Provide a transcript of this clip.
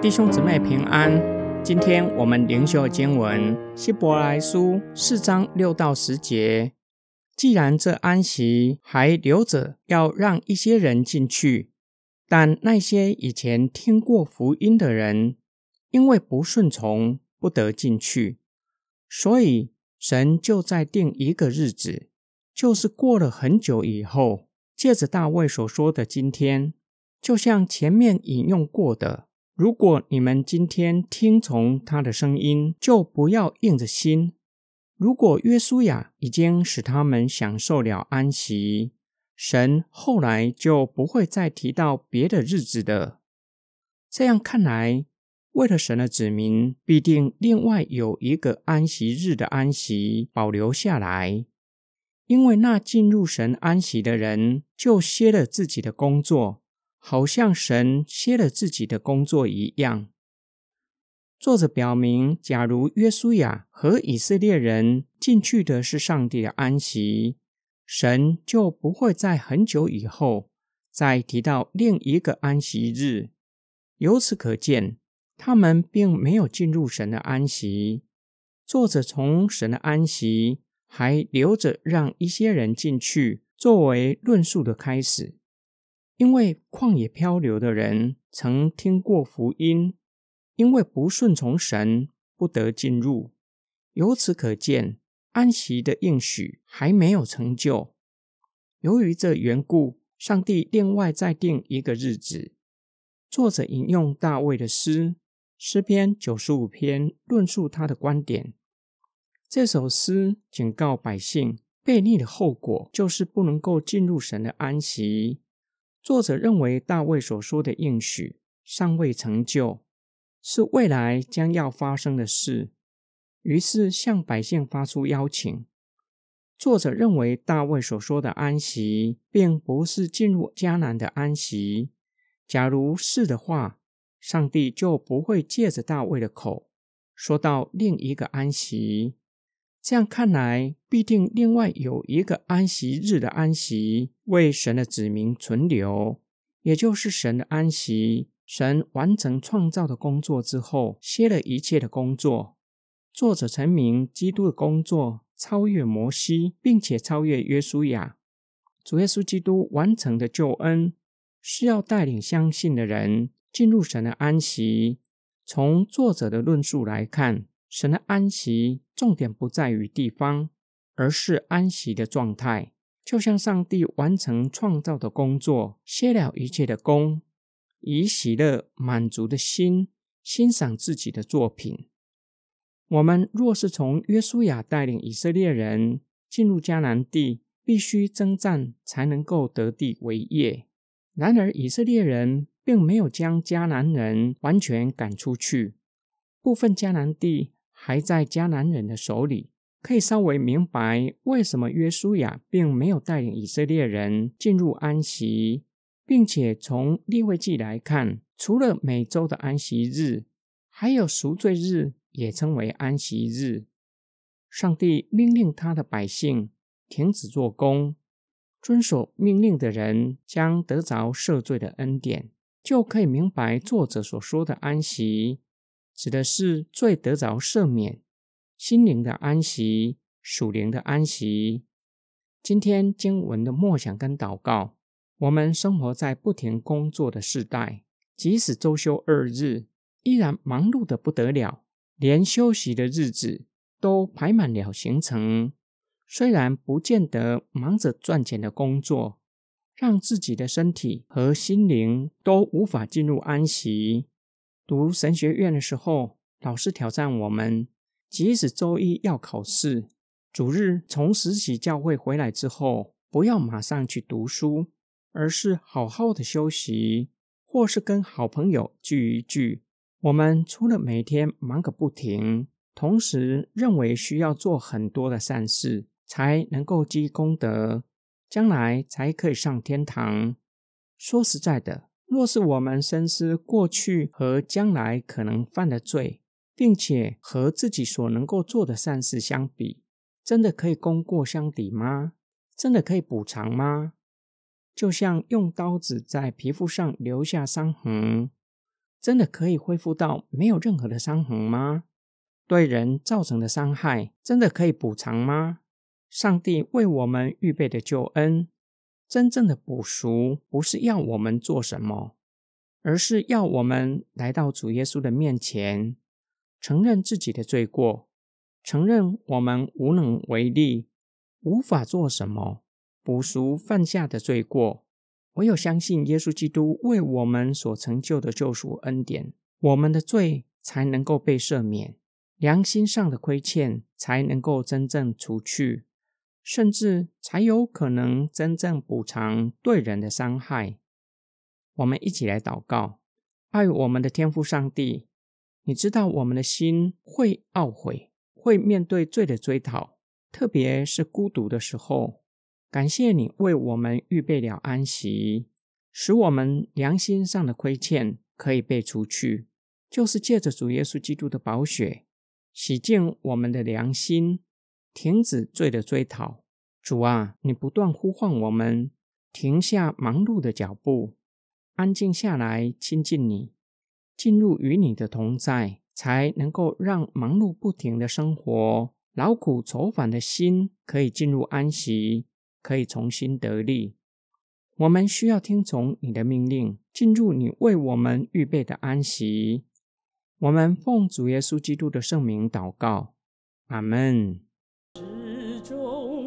弟兄姊妹平安，今天我们灵修经文希伯来书四章六到十节。既然这安息还留着，要让一些人进去，但那些以前听过福音的人，因为不顺从，不得进去，所以神就在定一个日子，就是过了很久以后，借着大卫所说的今天，就像前面引用过的。如果你们今天听从他的声音，就不要硬着心。如果约书亚已经使他们享受了安息，神后来就不会再提到别的日子的。这样看来，为了神的子民，必定另外有一个安息日的安息保留下来，因为那进入神安息的人，就歇了自己的工作。好像神歇了自己的工作一样。作者表明，假如约书亚和以色列人进去的是上帝的安息，神就不会在很久以后再提到另一个安息日。由此可见，他们并没有进入神的安息。作者从神的安息还留着让一些人进去，作为论述的开始。因为旷野漂流的人曾听过福音，因为不顺从神，不得进入。由此可见，安息的应许还没有成就。由于这缘故，上帝另外再定一个日子。作者引用大卫的诗诗篇九十五篇，论述他的观点。这首诗警告百姓，悖逆的后果就是不能够进入神的安息。作者认为大卫所说的应许尚未成就，是未来将要发生的事，于是向百姓发出邀请。作者认为大卫所说的安息，并不是进入迦南的安息。假如是的话，上帝就不会借着大卫的口说到另一个安息。这样看来，必定另外有一个安息日的安息为神的子民存留，也就是神的安息。神完成创造的工作之后，歇了一切的工作。作者成名，基督的工作超越摩西，并且超越约书亚。主耶稣基督完成的救恩，是要带领相信的人进入神的安息。从作者的论述来看。神的安息重点不在于地方，而是安息的状态，就像上帝完成创造的工作，歇了一切的功，以喜乐满足的心欣赏自己的作品。我们若是从约书亚带领以色列人进入迦南地，必须征战才能够得地为业。然而以色列人并没有将迦南人完全赶出去，部分迦南地。还在迦南人的手里，可以稍微明白为什么约书亚并没有带领以色列人进入安息，并且从立位记来看，除了每周的安息日，还有赎罪日也称为安息日。上帝命令他的百姓停止做工，遵守命令的人将得着赦罪的恩典，就可以明白作者所说的安息。指的是最得着赦免、心灵的安息、属灵的安息。今天经文的默想跟祷告，我们生活在不停工作的时代，即使周休二日，依然忙碌的不得了，连休息的日子都排满了行程。虽然不见得忙着赚钱的工作，让自己的身体和心灵都无法进入安息。读神学院的时候，老师挑战我们：即使周一要考试，主日从实习教会回来之后，不要马上去读书，而是好好的休息，或是跟好朋友聚一聚。我们除了每天忙个不停，同时认为需要做很多的善事，才能够积功德，将来才可以上天堂。说实在的。若是我们深思过去和将来可能犯的罪，并且和自己所能够做的善事相比，真的可以功过相抵吗？真的可以补偿吗？就像用刀子在皮肤上留下伤痕，真的可以恢复到没有任何的伤痕吗？对人造成的伤害，真的可以补偿吗？上帝为我们预备的救恩，真正的补赎，不是要我们做什么，而是要我们来到主耶稣的面前，承认自己的罪过，承认我们无能为力。无法做什么补赎犯下的罪过，唯有相信耶稣基督为我们所成就的救赎恩典，我们的罪才能够被赦免，良心上的亏欠才能够真正除去，甚至才有可能真正补偿对人的伤害。我们一起来祷告，爱我们的天父上帝，你知道我们的心会懊悔，会面对罪的追讨。特别是孤独的时候，感谢你为我们预备了安息，使我们良心上的亏欠可以被除去，就是借着主耶稣基督的宝血洗净我们的良心，停止罪的追讨。主啊，你不断呼唤我们停下忙碌的脚步，安静下来亲近你，进入与你的同在，才能够让忙碌不停的生活。劳苦愁烦的心可以进入安息，可以重新得力。我们需要听从你的命令，进入你为我们预备的安息。我们奉主耶稣基督的圣名祷告，阿门。中。